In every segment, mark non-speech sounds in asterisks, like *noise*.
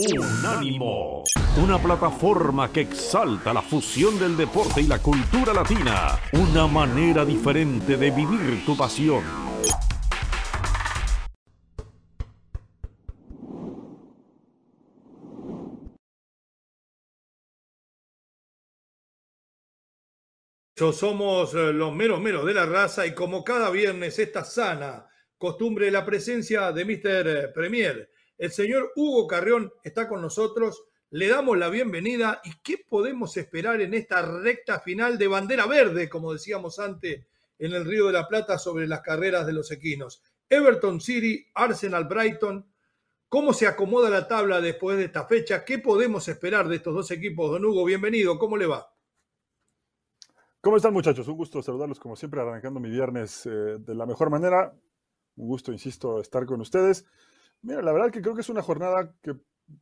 Unánimo, una plataforma que exalta la fusión del deporte y la cultura latina, una manera diferente de vivir tu pasión. Somos eh, los meros meros de la raza y como cada viernes esta sana costumbre la presencia de Mr. Premier, el señor Hugo Carrión está con nosotros. Le damos la bienvenida y qué podemos esperar en esta recta final de bandera verde, como decíamos antes en el Río de la Plata sobre las carreras de los equinos. Everton City, Arsenal Brighton. ¿Cómo se acomoda la tabla después de esta fecha? ¿Qué podemos esperar de estos dos equipos? Don Hugo, bienvenido. ¿Cómo le va? ¿Cómo están muchachos? Un gusto saludarlos como siempre, arrancando mi viernes eh, de la mejor manera. Un gusto, insisto, estar con ustedes. Mira, la verdad que creo que es una jornada que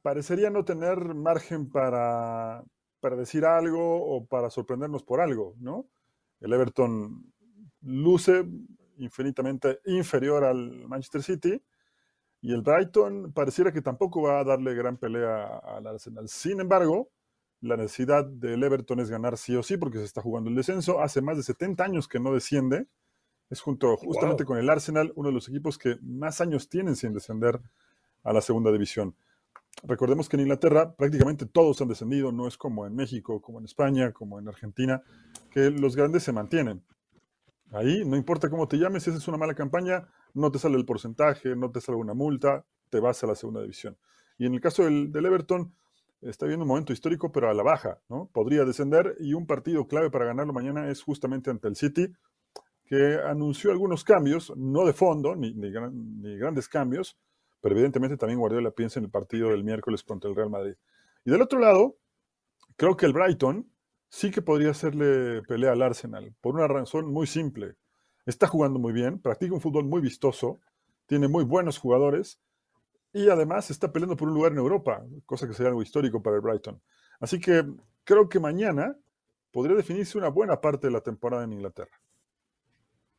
parecería no tener margen para, para decir algo o para sorprendernos por algo, ¿no? El Everton luce infinitamente inferior al Manchester City y el Brighton pareciera que tampoco va a darle gran pelea al Arsenal. Sin embargo, la necesidad del Everton es ganar sí o sí porque se está jugando el descenso. Hace más de 70 años que no desciende es junto justamente con el Arsenal uno de los equipos que más años tienen sin descender a la segunda división. Recordemos que en Inglaterra prácticamente todos han descendido, no es como en México, como en España, como en Argentina, que los grandes se mantienen. Ahí no importa cómo te llames, si haces una mala campaña, no te sale el porcentaje, no te sale una multa, te vas a la segunda división. Y en el caso del, del Everton, está viendo un momento histórico, pero a la baja, ¿no? Podría descender y un partido clave para ganarlo mañana es justamente ante el City, que anunció algunos cambios, no de fondo, ni, grandes cambios, pero evidentemente también Guardiola piensa en el partido del miércoles contra el Real Madrid. Y del otro lado, creo que el Brighton sí que podría hacerle pelea al Arsenal, por una razón muy simple. Está jugando muy bien, practica un fútbol muy vistoso, tiene muy buenos jugadores y además está peleando por un lugar en Europa, cosa que sería algo histórico para el Brighton. Así que creo que mañana podría definirse una buena parte de la temporada en Inglaterra.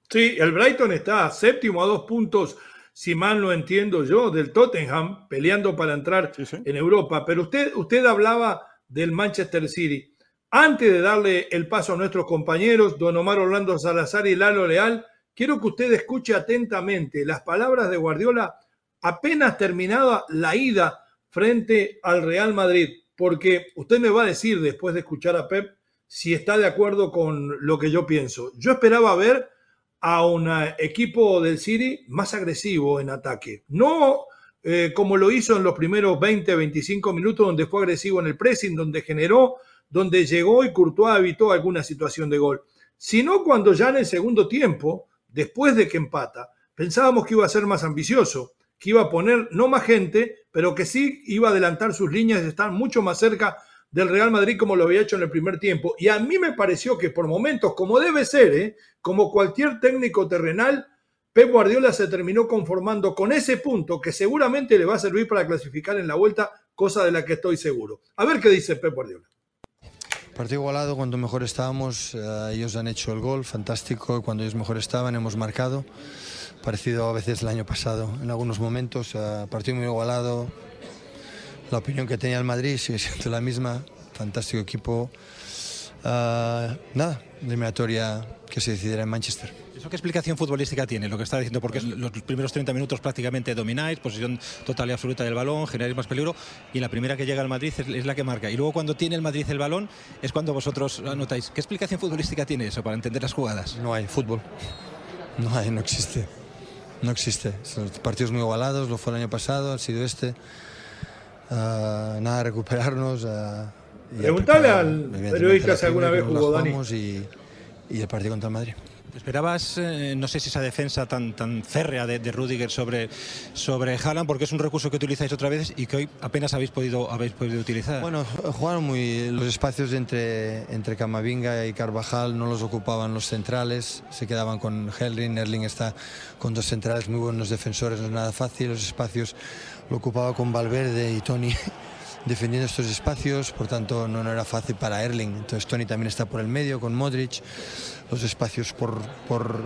Sí, el Brighton está séptimo a dos puntos, si mal no entiendo yo, del Tottenham, peleando para entrar en Europa. Pero usted, usted hablaba del Manchester City. Antes de darle el paso a nuestros compañeros, don Omar Orlando Salazar y Lalo Leal, quiero que usted escuche atentamente las palabras de Guardiola apenas terminada la ida frente al Real Madrid, porque usted me va a decir después de escuchar a Pep si está de acuerdo con lo que yo pienso. Yo esperaba ver a un equipo del City más agresivo en ataque. No eh, como lo hizo en los primeros 20, 25 minutos, donde fue agresivo en el pressing, donde generó, donde llegó y Courtois evitó alguna situación de gol, sino cuando ya en el segundo tiempo, después de que empata, pensábamos que iba a ser más ambicioso, que iba a poner no más gente, pero que sí iba a adelantar sus líneas y estar mucho más cerca del Real Madrid como lo había hecho en el primer tiempo. Y a mí me pareció que por momentos, como debe ser, ¿eh? como cualquier técnico terrenal, Pep Guardiola se terminó conformando con ese punto que seguramente le va a servir para clasificar en la vuelta, cosa de la que estoy seguro. A ver qué dice Pep Guardiola. Partido igualado, cuando mejor estábamos, eh, ellos han hecho el gol, fantástico, cuando ellos mejor estaban hemos marcado, parecido a veces el año pasado, en algunos momentos, eh, partido muy igualado, la opinión que tenía el Madrid sigue siendo la misma. Fantástico equipo. Uh, nada, eliminatoria que se decidirá en Manchester. ¿Eso qué explicación futbolística tiene? Lo que está diciendo, porque los primeros 30 minutos prácticamente domináis, posición total y absoluta del balón, generáis más peligro, y la primera que llega al Madrid es, la que marca. Y luego cuando tiene el Madrid el balón es cuando vosotros anotáis. ¿Qué explicación futbolística tiene eso para entender las jugadas? No hay fútbol. No hay, no existe. No existe. Son partidos muy igualados, lo fue el año pasado, ha sido este. Uh, nada, recuperarnos. Uh, Preguntale al periodista si alguna vez jugó Dani. Y, y, el partido contra el Madrid. ¿Esperabas, eh, no sé si esa defensa tan, tan férrea de, de, Rudiger sobre, sobre Haaland, porque es un recurso que utilizáis otra vez y que hoy apenas habéis podido, habéis podido utilizar? Bueno, jugaron muy. Los espacios entre, entre Camavinga y Carvajal no los ocupaban los centrales, se quedaban con Herling. Herling está con dos centrales muy buenos defensores, no es nada fácil. Los espacios lo ocupaba con Valverde y Tony *laughs* defendiendo estos espacios, por tanto no, no era fácil para Erling. Entonces Tony también está por el medio con Modric, los espacios por, por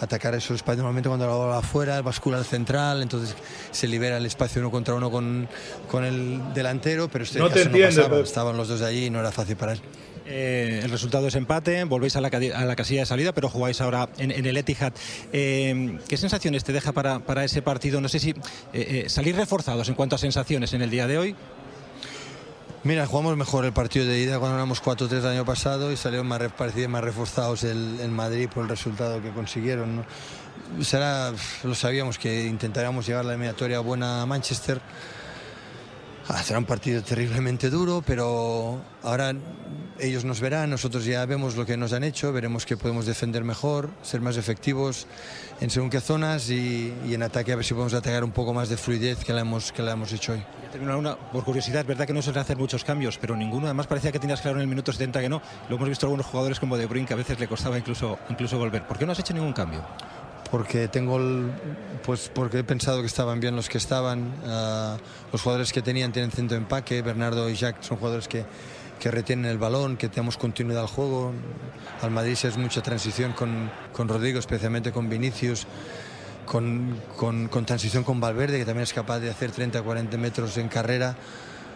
atacar esos espacios. Normalmente cuando la bola afuera, bascula al central, entonces se libera el espacio uno contra uno con, con el delantero, pero este no caso te entiendo, no pasaba. pero... Estaban los dos allí y no era fácil para él. Eh, el resultado es empate, volvéis a la, casilla de salida, pero jugáis ahora en, el Etihad. Eh, ¿Qué sensaciones te deja para, ese partido? No sé si eh, salir reforzados en cuanto a sensaciones en el día de hoy. Mira, jugamos mejor el partido de ida cuando éramos 4-3 el año pasado y salieron más, más reforzados el, Madrid por el resultado que consiguieron. Será, lo sabíamos que intentaríamos llevar la eliminatoria buena a Manchester. Ah, será un partido terriblemente duro, pero ahora ellos nos verán, nosotros ya vemos lo que nos han hecho, veremos que podemos defender mejor, ser más efectivos en según qué zonas y, y en ataque a ver si podemos atacar un poco más de fluidez que la hemos, que la hemos hecho hoy. Una, por curiosidad, es verdad que no suelen hacer muchos cambios, pero ninguno, además parecía que tenías claro en el minuto 70 que no. Lo hemos visto algunos jugadores como De Bruyne que a veces le costaba incluso, incluso volver. ¿Por qué no has hecho ningún cambio? Porque tengo pues porque he pensado que estaban bien los que estaban. Uh, los jugadores que tenían tienen centro de empaque. Bernardo y Jack son jugadores que, que retienen el balón que tenemos continuidad al juego. Al Madrid es mucha transición con, con Rodrigo especialmente con Vinicius con, con, transición con Valverde que también es capaz de hacer 30 40 metros en carrera.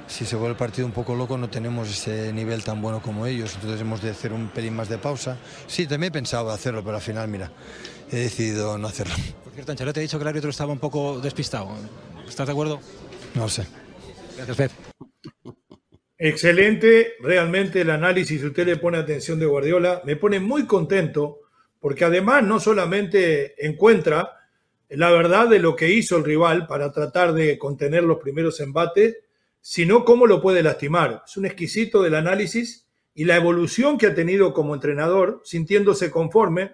Si se vuelve el partido un poco loco no tenemos ese nivel tan bueno como ellos. Entonces hemos de hacer un pelín más de pausa. Sí también he pensado hacerlo pero al final mira he decidido no hacerlo. Por cierto, Ancelotti ha dicho que el árbitro estaba un poco despistado. ¿Estás de acuerdo? No lo sé. Gracias, Pep. Excelente, realmente el análisis, si usted le pone atención de Guardiola, me pone muy contento porque además no solamente encuentra la verdad de lo que hizo el rival para tratar de contener los primeros embates, sino cómo lo puede lastimar. Es un exquisito del análisis y la evolución que ha tenido como entrenador, sintiéndose conforme,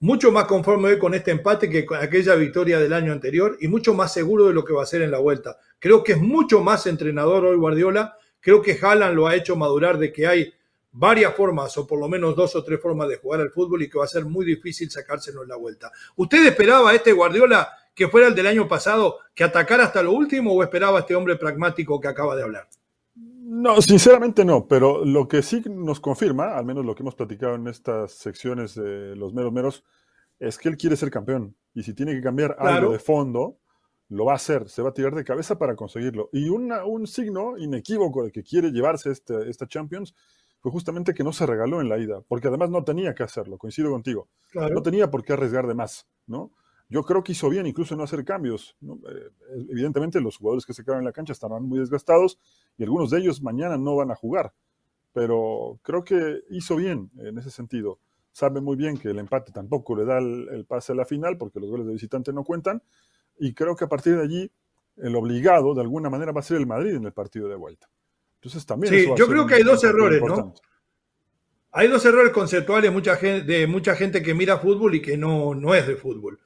mucho más conforme hoy con este empate que con aquella victoria del año anterior y mucho más seguro de lo que va a hacer en la vuelta. Creo que es mucho más entrenador hoy Guardiola. Creo que Haaland lo ha hecho madurar de que hay varias formas o por lo menos dos o tres formas de jugar al fútbol y que va a ser muy difícil sacárselo en la vuelta. ¿Usted esperaba a este Guardiola que fuera el del año pasado, que atacara hasta lo último o esperaba a este hombre pragmático que acaba de hablar? No, sinceramente no, pero lo que sí nos confirma, al menos lo que hemos platicado en estas secciones de los meros meros, es que él quiere ser campeón. Y si tiene que cambiar claro. algo de fondo, lo va a hacer, se va a tirar de cabeza para conseguirlo. Y una, un signo inequívoco de que quiere llevarse este, esta Champions fue justamente que no se regaló en la ida, porque además no tenía que hacerlo, coincido contigo. Claro. No tenía por qué arriesgar de más, ¿no? Yo creo que hizo bien incluso no hacer cambios. ¿no? Eh, evidentemente los jugadores que se quedaron en la cancha estarán muy desgastados y algunos de ellos mañana no van a jugar. Pero creo que hizo bien en ese sentido. Sabe muy bien que el empate tampoco le da el, el pase a la final porque los goles de visitante no cuentan. Y creo que a partir de allí el obligado de alguna manera va a ser el Madrid en el partido de vuelta. Entonces también... Sí, yo creo que hay dos errores, ¿no? Hay dos errores conceptuales mucha gente, de mucha gente que mira fútbol y que no, no es de fútbol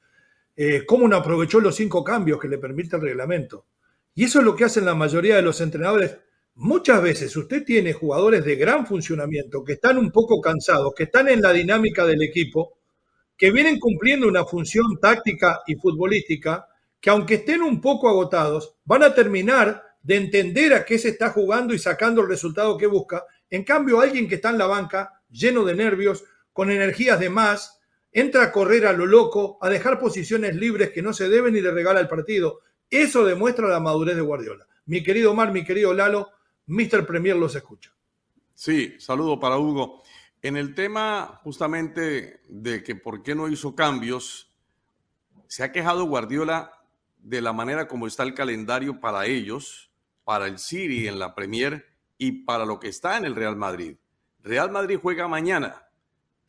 eh, cómo no aprovechó los cinco cambios que le permite el reglamento. Y eso es lo que hacen la mayoría de los entrenadores. Muchas veces usted tiene jugadores de gran funcionamiento que están un poco cansados, que están en la dinámica del equipo, que vienen cumpliendo una función táctica y futbolística, que aunque estén un poco agotados, van a terminar de entender a qué se está jugando y sacando el resultado que busca. En cambio, alguien que está en la banca, lleno de nervios, con energías de más, entra a correr a lo loco, a dejar posiciones libres que no se deben y le regala el partido. Eso demuestra la madurez de Guardiola. Mi querido Omar, mi querido Lalo, Mr. Premier los escucha. Sí, saludo para Hugo. En el tema justamente de que por qué no hizo cambios, se ha quejado Guardiola de la manera como está el calendario para ellos, para el City en la Premier y para lo que está en el Real Madrid. Real Madrid juega mañana,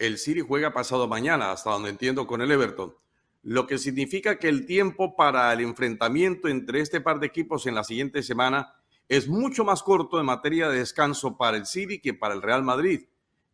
el City juega pasado mañana, hasta donde entiendo, con el Everton. Lo que significa que el tiempo para el enfrentamiento entre este par de equipos en la siguiente semana es mucho más corto en materia de descanso para el City que para el Real Madrid.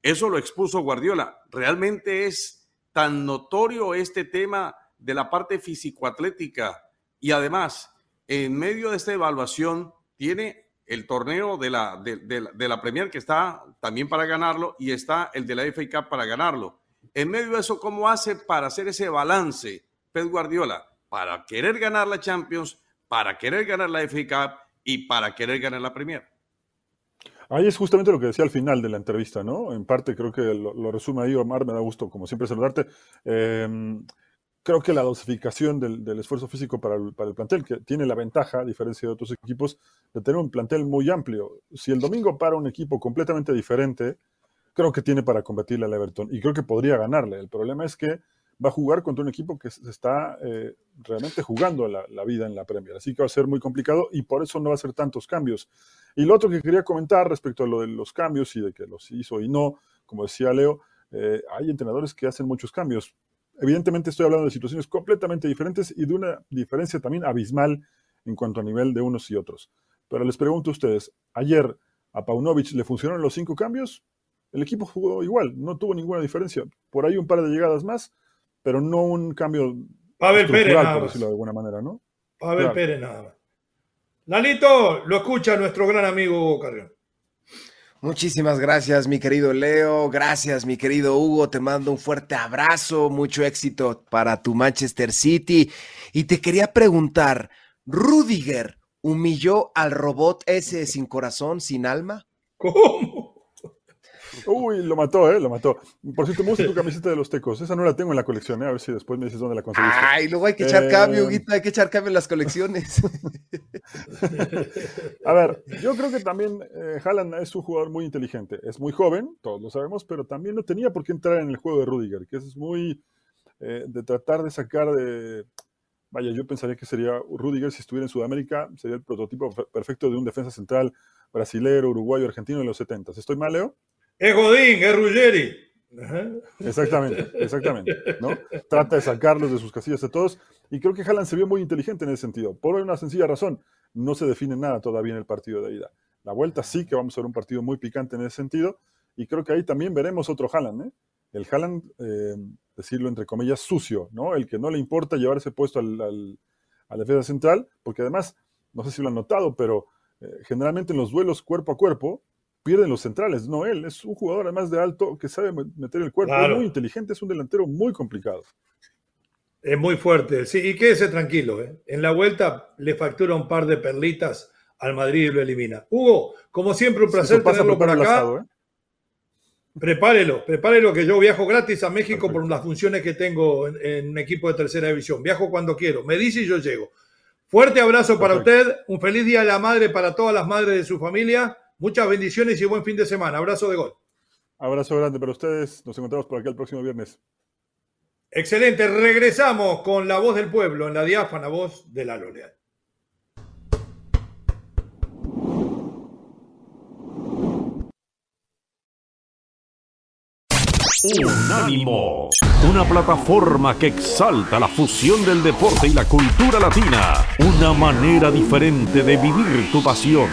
Eso lo expuso Guardiola. Realmente es tan notorio este tema de la parte físico-atlética y además, en medio de esta evaluación, tiene el torneo de la, de, la Premier que está también para ganarlo y está el de la FA Cup para ganarlo. En medio de eso, ¿cómo hace para hacer ese balance Pep Guardiola? Para querer ganar la Champions, para querer ganar la FA Cup y para querer ganar la Premier. Ahí es justamente lo que decía al final de la entrevista, ¿no? En parte creo que lo, resume ahí Omar, me da gusto como siempre saludarte. Em, creo que la dosificación del, esfuerzo físico para el, plantel, que tiene la ventaja, a diferencia de otros equipos, de tener un plantel muy amplio. Si el domingo para un equipo completamente diferente, creo que tiene para combatirle al Everton y creo que podría ganarle. El problema es que va a jugar contra un equipo que está eh, realmente jugando la, la, vida en la Premier. Así que va a ser muy complicado y por eso no va a ser tantos cambios. Y lo otro que quería comentar respecto a lo de los cambios y de que los hizo y no, como decía Leo, eh, hay entrenadores que hacen muchos cambios. Evidentemente estoy hablando de situaciones completamente diferentes y de una diferencia también abismal en cuanto a nivel de unos y otros. Pero les pregunto a ustedes, ayer a Paunovic le funcionaron los cinco cambios, el equipo jugó igual, no tuvo ninguna diferencia. Por ahí un par de llegadas más, pero no un cambio Pavel Pérez, por decirlo de alguna manera, ¿no? Pavel Pérez nada más. Lalito, lo escucha nuestro gran amigo Hugo Carrión. Muchísimas gracias, mi querido Leo. Gracias, mi querido Hugo. Te mando un fuerte abrazo. Mucho éxito para tu Manchester City. Y te quería preguntar, ¿Rudiger humilló al robot ese sin corazón, sin alma? ¿Cómo? Uy, lo mató, ¿eh? Lo mató. Por cierto, me gusta tu camiseta de los tecos. Esa no la tengo en la colección, ¿eh? A ver si después me dices dónde la conseguiste. Ay, luego hay que echar cambio, eh, Guita. Hay que echar cambio en las colecciones. *laughs* A ver, yo creo que también eh, Haaland es un jugador muy inteligente. Es muy joven, todos lo sabemos, pero también no tenía por qué entrar en el juego de Rudiger, que es muy eh, de tratar de sacar de... Vaya, yo pensaría que sería Rudiger si estuviera en Sudamérica, sería el prototipo perfecto de un defensa central brasilero, uruguayo, argentino de los 70. ¿Estoy mal, Leo? Es Godín, es Ruggeri. Exactamente, exactamente. ¿no? Trata de sacarlos de sus casillas a todos. Y creo que Haaland se vio muy inteligente en ese sentido. Por una sencilla razón. No se define nada todavía en el partido de ida. La vuelta sí que vamos a ver un partido muy picante en ese sentido. Y creo que ahí también veremos otro Haaland. ¿eh? El Haaland, eh, decirlo entre comillas, sucio, ¿no? El que no le importa llevarse puesto al, al, a la defensa central. Porque además, no sé si lo han notado, pero eh, generalmente en los duelos cuerpo a cuerpo, pierden los centrales, no él. Es un jugador además de alto que sabe meter el cuerpo, es muy inteligente, es un delantero muy complicado. Es muy fuerte, sí, y quédese tranquilo. ¿eh? En la vuelta le factura un par de perlitas al Madrid y lo elimina. Hugo, como siempre, un placer tenerlo por acá. ¿eh? Prepárelo, prepárelo que yo viajo gratis a México por las funciones que tengo en, un equipo de tercera división. Viajo cuando quiero. Me dice y yo llego. Fuerte abrazo para usted, un feliz día de la madre para todas las madres de su familia Muchas bendiciones y buen fin de semana. Abrazo de gol. Abrazo grande para ustedes. Nos encontramos por aquí el próximo viernes. Excelente. Regresamos con la voz del pueblo en la diáfana voz de la Loleal. Unánimo, una plataforma que exalta la fusión del deporte y la cultura latina, una manera diferente de vivir tu pasión.